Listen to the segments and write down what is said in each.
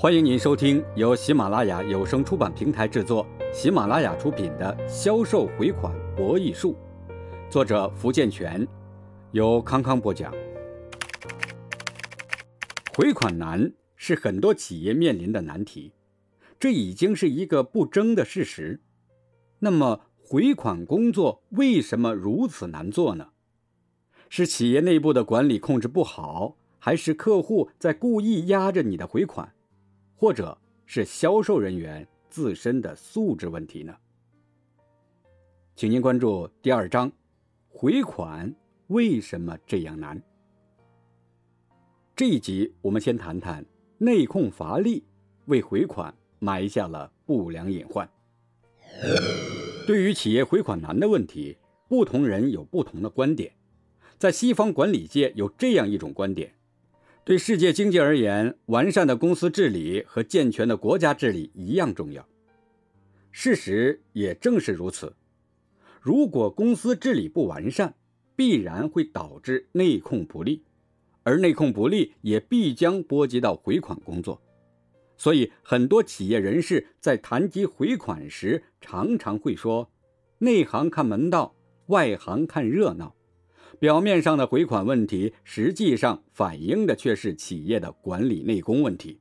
欢迎您收听由喜马拉雅有声出版平台制作、喜马拉雅出品的《销售回款博弈术》，作者福建泉，由康康播讲。回款难是很多企业面临的难题，这已经是一个不争的事实。那么，回款工作为什么如此难做呢？是企业内部的管理控制不好，还是客户在故意压着你的回款？或者是销售人员自身的素质问题呢？请您关注第二章：回款为什么这样难？这一集我们先谈谈内控乏力为回款埋下了不良隐患。对于企业回款难的问题，不同人有不同的观点。在西方管理界有这样一种观点。对世界经济而言，完善的公司治理和健全的国家治理一样重要。事实也正是如此。如果公司治理不完善，必然会导致内控不力，而内控不力也必将波及到回款工作。所以，很多企业人士在谈及回款时，常常会说：“内行看门道，外行看热闹。”表面上的回款问题，实际上反映的却是企业的管理内功问题。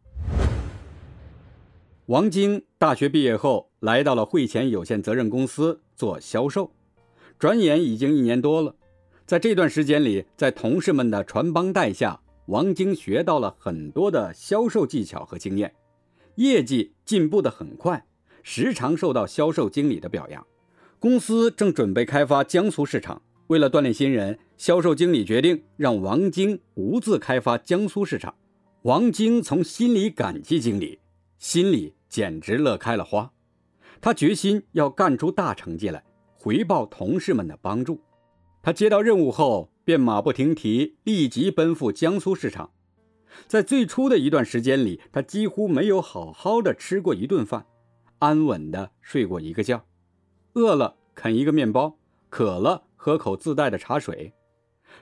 王晶大学毕业后，来到了汇钱有限责任公司做销售，转眼已经一年多了。在这段时间里，在同事们的传帮带下，王晶学到了很多的销售技巧和经验，业绩进步的很快，时常受到销售经理的表扬。公司正准备开发江苏市场。为了锻炼新人，销售经理决定让王晶独自开发江苏市场。王晶从心里感激经理，心里简直乐开了花。他决心要干出大成绩来，回报同事们的帮助。他接到任务后，便马不停蹄，立即奔赴江苏市场。在最初的一段时间里，他几乎没有好好的吃过一顿饭，安稳的睡过一个觉，饿了啃一个面包，渴了。可口自带的茶水，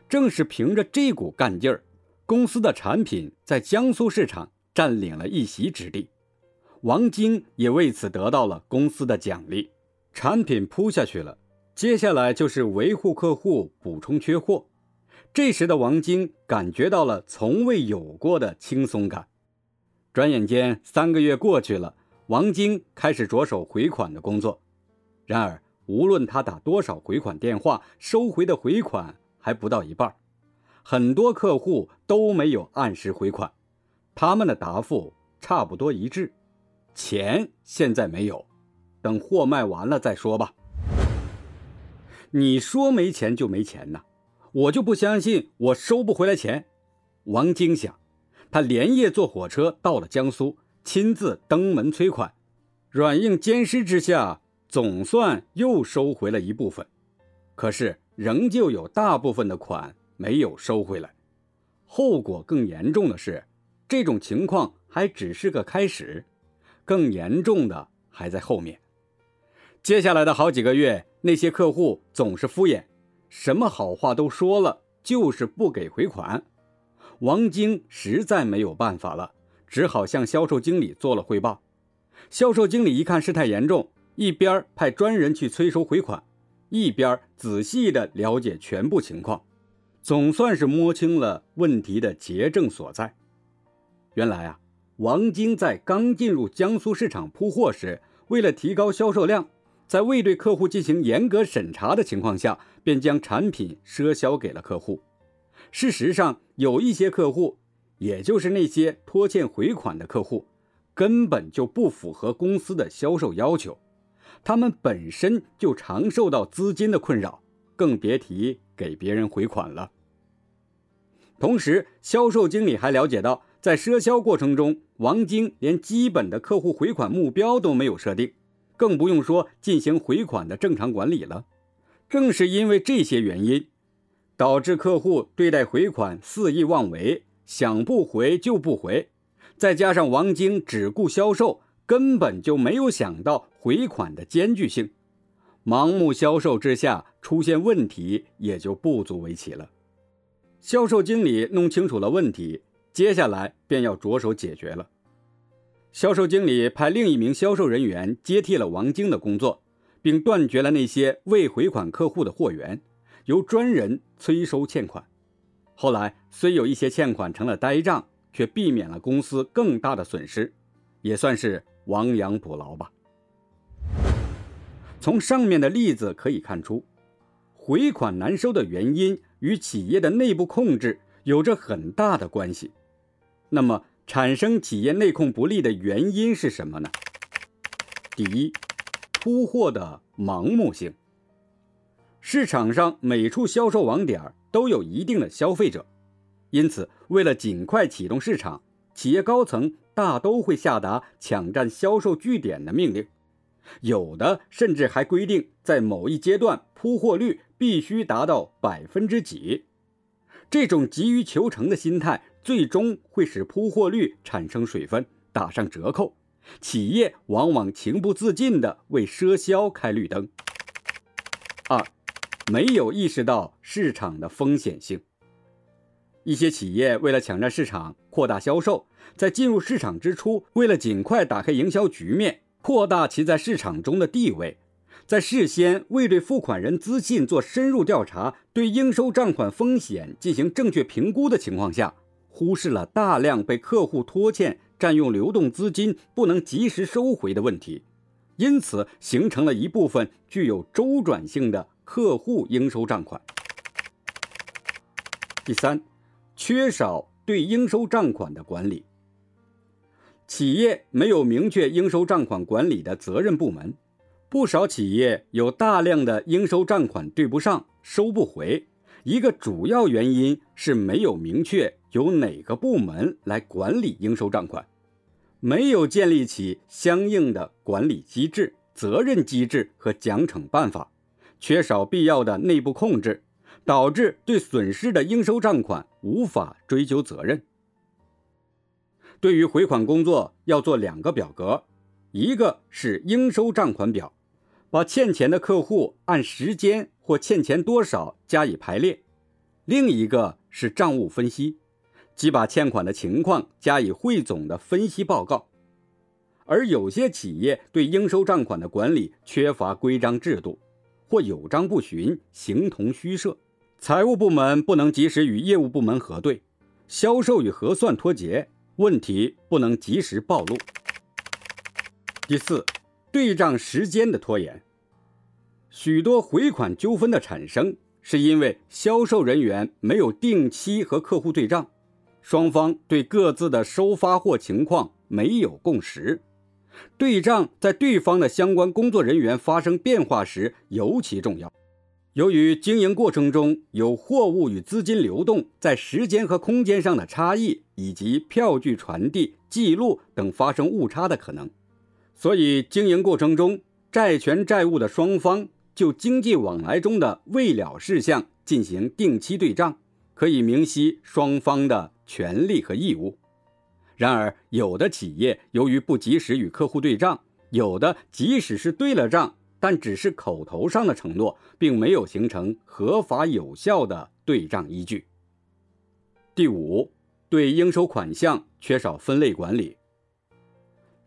正是凭着这股干劲儿，公司的产品在江苏市场占领了一席之地。王晶也为此得到了公司的奖励。产品铺下去了，接下来就是维护客户、补充缺货。这时的王晶感觉到了从未有过的轻松感。转眼间三个月过去了，王晶开始着手回款的工作。然而，无论他打多少回款电话，收回的回款还不到一半，很多客户都没有按时回款，他们的答复差不多一致：钱现在没有，等货卖完了再说吧。你说没钱就没钱呐，我就不相信我收不回来钱。王晶想，他连夜坐火车到了江苏，亲自登门催款，软硬兼施之下。总算又收回了一部分，可是仍旧有大部分的款没有收回来。后果更严重的是，这种情况还只是个开始，更严重的还在后面。接下来的好几个月，那些客户总是敷衍，什么好话都说了，就是不给回款。王晶实在没有办法了，只好向销售经理做了汇报。销售经理一看事态严重。一边派专人去催收回款，一边仔细的了解全部情况，总算是摸清了问题的结症所在。原来啊，王晶在刚进入江苏市场铺货时，为了提高销售量，在未对客户进行严格审查的情况下，便将产品赊销给了客户。事实上，有一些客户，也就是那些拖欠回款的客户，根本就不符合公司的销售要求。他们本身就常受到资金的困扰，更别提给别人回款了。同时，销售经理还了解到，在赊销过程中，王晶连基本的客户回款目标都没有设定，更不用说进行回款的正常管理了。正是因为这些原因，导致客户对待回款肆意妄为，想不回就不回。再加上王晶只顾销售。根本就没有想到回款的艰巨性，盲目销售之下出现问题也就不足为奇了。销售经理弄清楚了问题，接下来便要着手解决了。销售经理派另一名销售人员接替了王晶的工作，并断绝了那些未回款客户的货源，由专人催收欠款。后来虽有一些欠款成了呆账，却避免了公司更大的损失，也算是亡羊补牢吧。从上面的例子可以看出，回款难收的原因与企业的内部控制有着很大的关系。那么，产生企业内控不力的原因是什么呢？第一，铺货的盲目性。市场上每处销售网点都有一定的消费者，因此，为了尽快启动市场，企业高层大都会下达抢占销售据点的命令。有的甚至还规定，在某一阶段铺货率必须达到百分之几。这种急于求成的心态，最终会使铺货率产生水分，打上折扣。企业往往情不自禁地为赊销开绿灯。二，没有意识到市场的风险性。一些企业为了抢占市场、扩大销售，在进入市场之初，为了尽快打开营销局面。扩大其在市场中的地位，在事先未对付款人资信做深入调查、对应收账款风险进行正确评估的情况下，忽视了大量被客户拖欠、占用流动资金不能及时收回的问题，因此形成了一部分具有周转性的客户应收账款。第三，缺少对应收账款的管理。企业没有明确应收账款管理的责任部门，不少企业有大量的应收账款对不上、收不回。一个主要原因是没有明确由哪个部门来管理应收账款，没有建立起相应的管理机制、责任机制和奖惩办法，缺少必要的内部控制，导致对损失的应收账款无法追究责任。对于回款工作，要做两个表格，一个是应收账款表，把欠钱的客户按时间或欠钱多少加以排列；另一个是账务分析，即把欠款的情况加以汇总的分析报告。而有些企业对应收账款的管理缺乏规章制度，或有章不循，形同虚设，财务部门不能及时与业务部门核对，销售与核算脱节。问题不能及时暴露。第四，对账时间的拖延。许多回款纠纷的产生，是因为销售人员没有定期和客户对账，双方对各自的收发货情况没有共识。对账在对方的相关工作人员发生变化时尤其重要。由于经营过程中有货物与资金流动在时间和空间上的差异，以及票据传递、记录等发生误差的可能，所以经营过程中债权债务的双方就经济往来中的未了事项进行定期对账，可以明晰双方的权利和义务。然而，有的企业由于不及时与客户对账，有的即使是对了账。但只是口头上的承诺，并没有形成合法有效的对账依据。第五，对应收款项缺少分类管理。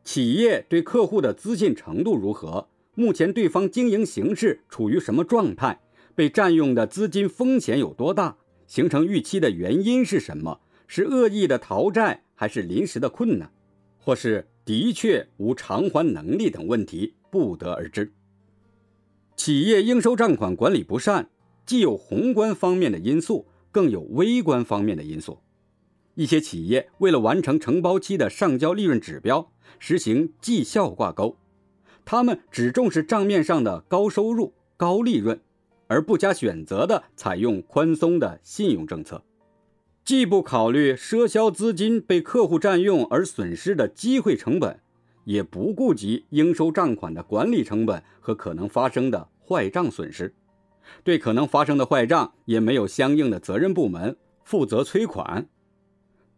企业对客户的资信程度如何？目前对方经营形势处于什么状态？被占用的资金风险有多大？形成逾期的原因是什么？是恶意的逃债，还是临时的困难，或是的确无偿还能力等问题，不得而知。企业应收账款管理不善，既有宏观方面的因素，更有微观方面的因素。一些企业为了完成承包期的上交利润指标，实行绩效挂钩，他们只重视账面上的高收入、高利润，而不加选择的采用宽松的信用政策，既不考虑赊销资金被客户占用而损失的机会成本。也不顾及应收账款的管理成本和可能发生的坏账损失，对可能发生的坏账也没有相应的责任部门负责催款，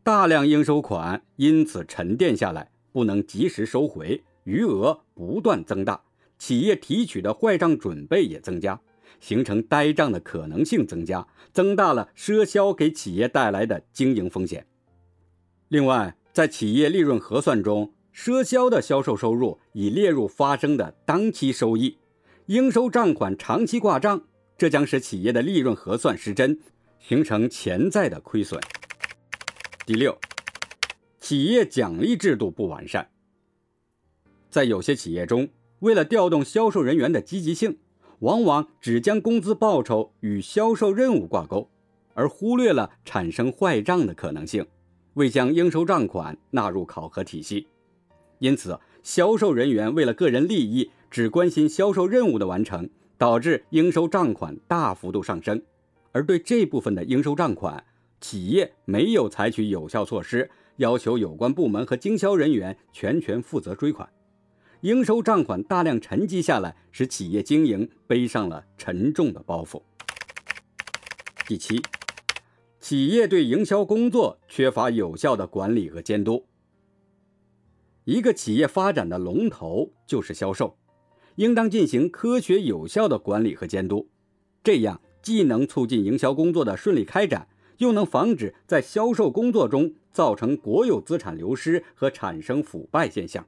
大量应收款因此沉淀下来，不能及时收回，余额不断增大，企业提取的坏账准备也增加，形成呆账的可能性增加，增大了赊销给企业带来的经营风险。另外，在企业利润核算中，赊销的销售收入已列入发生的当期收益，应收账款长期挂账，这将使企业的利润核算失真，形成潜在的亏损。第六，企业奖励制度不完善。在有些企业中，为了调动销售人员的积极性，往往只将工资报酬与销售任务挂钩，而忽略了产生坏账的可能性，未将应收账款纳入考核体系。因此，销售人员为了个人利益，只关心销售任务的完成，导致应收账款大幅度上升。而对这部分的应收账款，企业没有采取有效措施，要求有关部门和经销人员全权负责追款，应收账款大量沉积下来，使企业经营背上了沉重的包袱。第七，企业对营销工作缺乏有效的管理和监督。一个企业发展的龙头就是销售，应当进行科学有效的管理和监督，这样既能促进营销工作的顺利开展，又能防止在销售工作中造成国有资产流失和产生腐败现象，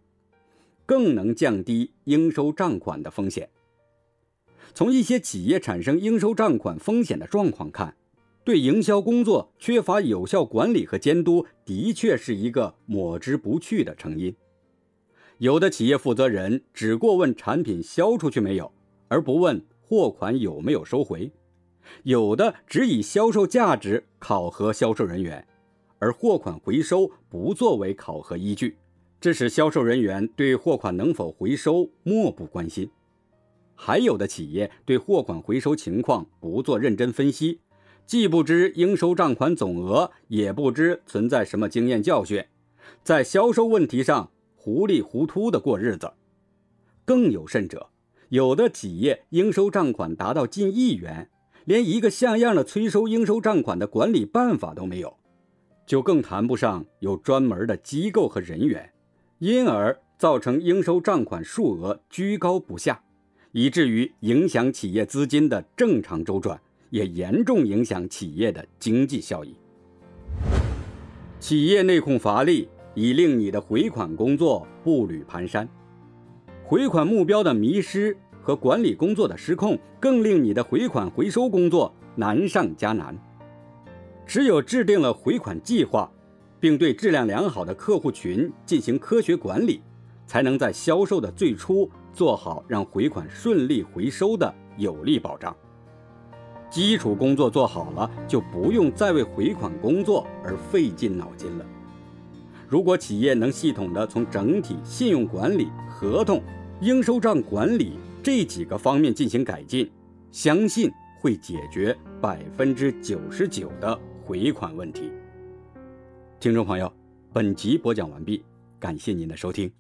更能降低应收账款的风险。从一些企业产生应收账款风险的状况看，对营销工作缺乏有效管理和监督，的确是一个抹之不去的成因。有的企业负责人只过问产品销出去没有，而不问货款有没有收回；有的只以销售价值考核销售人员，而货款回收不作为考核依据，这使销售人员对货款能否回收漠不关心。还有的企业对货款回收情况不做认真分析，既不知应收账款总额，也不知存在什么经验教训，在销售问题上。糊里糊涂的过日子，更有甚者，有的企业应收账款达到近亿元，连一个像样的催收应收账款的管理办法都没有，就更谈不上有专门的机构和人员，因而造成应收账款数额居高不下，以至于影响企业资金的正常周转，也严重影响企业的经济效益。企业内控乏力。以令你的回款工作步履蹒跚，回款目标的迷失和管理工作的失控，更令你的回款回收工作难上加难。只有制定了回款计划，并对质量良好的客户群进行科学管理，才能在销售的最初做好让回款顺利回收的有力保障。基础工作做好了，就不用再为回款工作而费尽脑筋了。如果企业能系统的从整体信用管理、合同、应收账管理这几个方面进行改进，相信会解决百分之九十九的回款问题。听众朋友，本集播讲完毕，感谢您的收听。